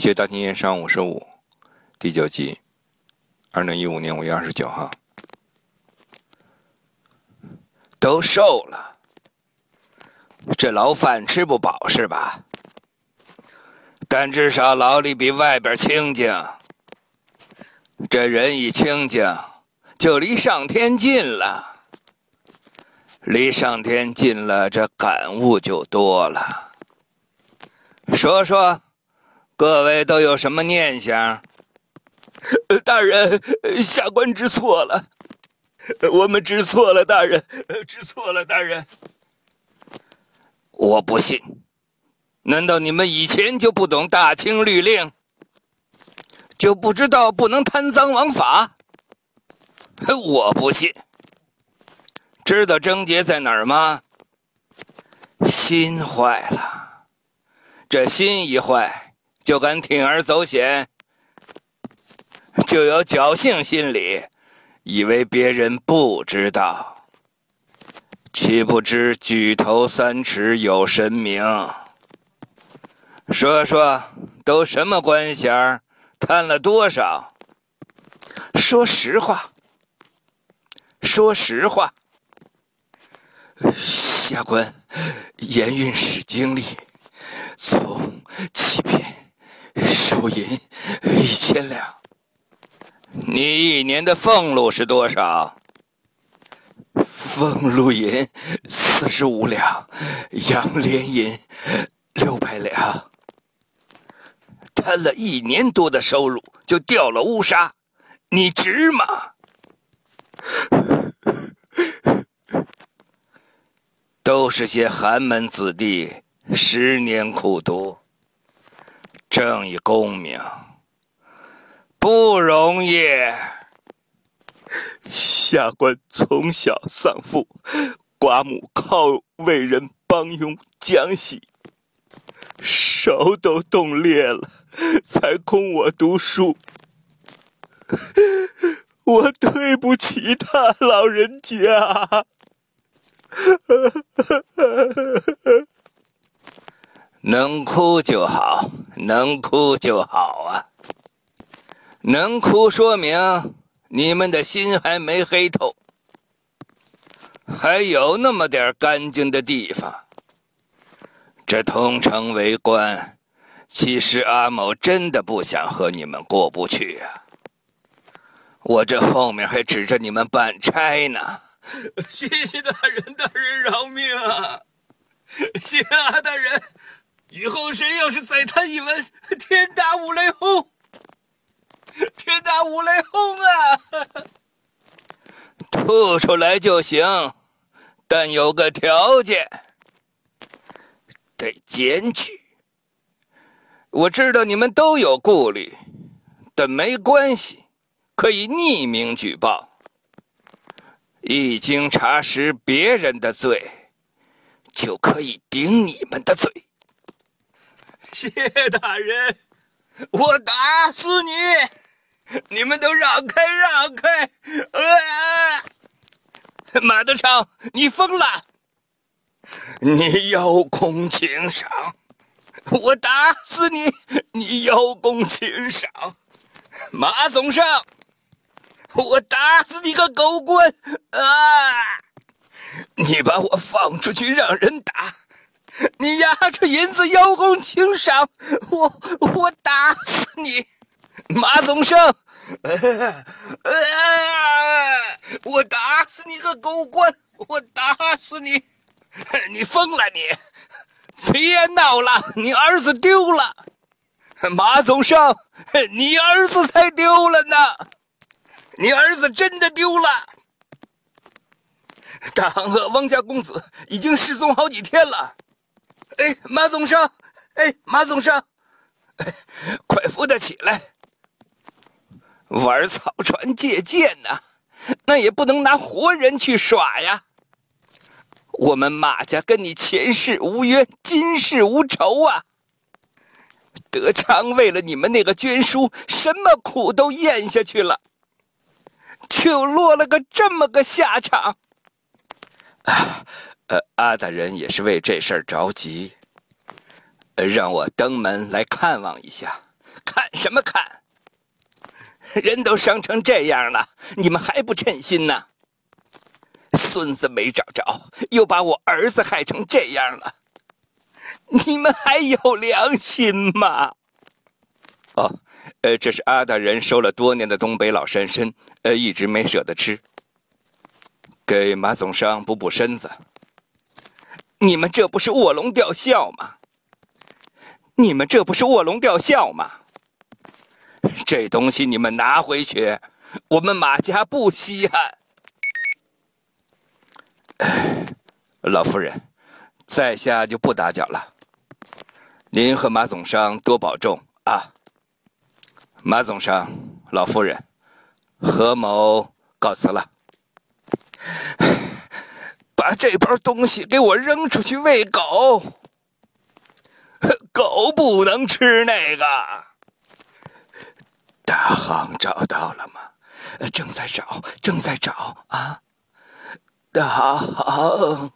学大经验上五十五，第九集，二零一五年五月二十九号，都瘦了，这牢饭吃不饱是吧？但至少牢里比外边清静。这人一清静，就离上天近了，离上天近了，这感悟就多了。说说。各位都有什么念想？大人，下官知错了，我们知错了，大人，知错了，大人。我不信，难道你们以前就不懂大清律令，就不知道不能贪赃枉法？我不信。知道症结在哪儿吗？心坏了，这心一坏。就敢铤而走险，就有侥幸心理，以为别人不知道。岂不知举头三尺有神明？说说，都什么官衔贪了。多少？说实话，说实话。下官盐运使经历，从欺骗。收银一千两，你一年的俸禄是多少？俸禄银四十五两，养廉银六百两。贪了一年多的收入就掉了乌纱，你值吗？都是些寒门子弟，十年苦读。正义公明不容易。下官从小丧父，寡母靠为人帮佣浆洗，手都冻裂了，才供我读书。我对不起他老人家。能哭就好，能哭就好啊！能哭说明你们的心还没黑透，还有那么点干净的地方。这通城为官，其实阿某真的不想和你们过不去啊！我这后面还指着你们办差呢。谢谢大人，大人饶命啊！谢阿大人。以后谁要是再贪一文，天打五雷轰！天打五雷轰啊！吐出来就行，但有个条件，得检举。我知道你们都有顾虑，但没关系，可以匿名举报。一经查实别人的罪，就可以顶你们的罪。谢大人，我打死你！你们都让开，让开！啊！马德昌，你疯了！你邀功请赏，我打死你！你邀功请赏，马总上，我打死你个狗官！啊！你把我放出去让人打！你压着银子邀功请赏，我我打死你，马总生！我打死你个狗官！我打死你！你疯了你！别闹了，你儿子丢了，马总生，你儿子才丢了呢，你儿子真的丢了。大行和汪家公子已经失踪好几天了。哎，马总生，哎，马总生，哎，快扶他起来！玩草船借箭呢，那也不能拿活人去耍呀。我们马家跟你前世无冤，今世无仇啊。德昌为了你们那个捐书，什么苦都咽下去了，就落了个这么个下场。啊。呃，阿大人也是为这事儿着急，呃让我登门来看望一下，看什么看？人都伤成这样了，你们还不称心呢？孙子没找着，又把我儿子害成这样了，你们还有良心吗？哦，呃，这是阿大人收了多年的东北老山参，呃，一直没舍得吃，给马总商补补身子。你们这不是卧龙吊孝吗？你们这不是卧龙吊孝吗？这东西你们拿回去，我们马家不稀罕。老夫人，在下就不打搅了。您和马总商多保重啊。马总商，老夫人，何某告辞了。把这包东西给我扔出去喂狗，狗不能吃那个。大航找到了吗？正在找，正在找啊。大航。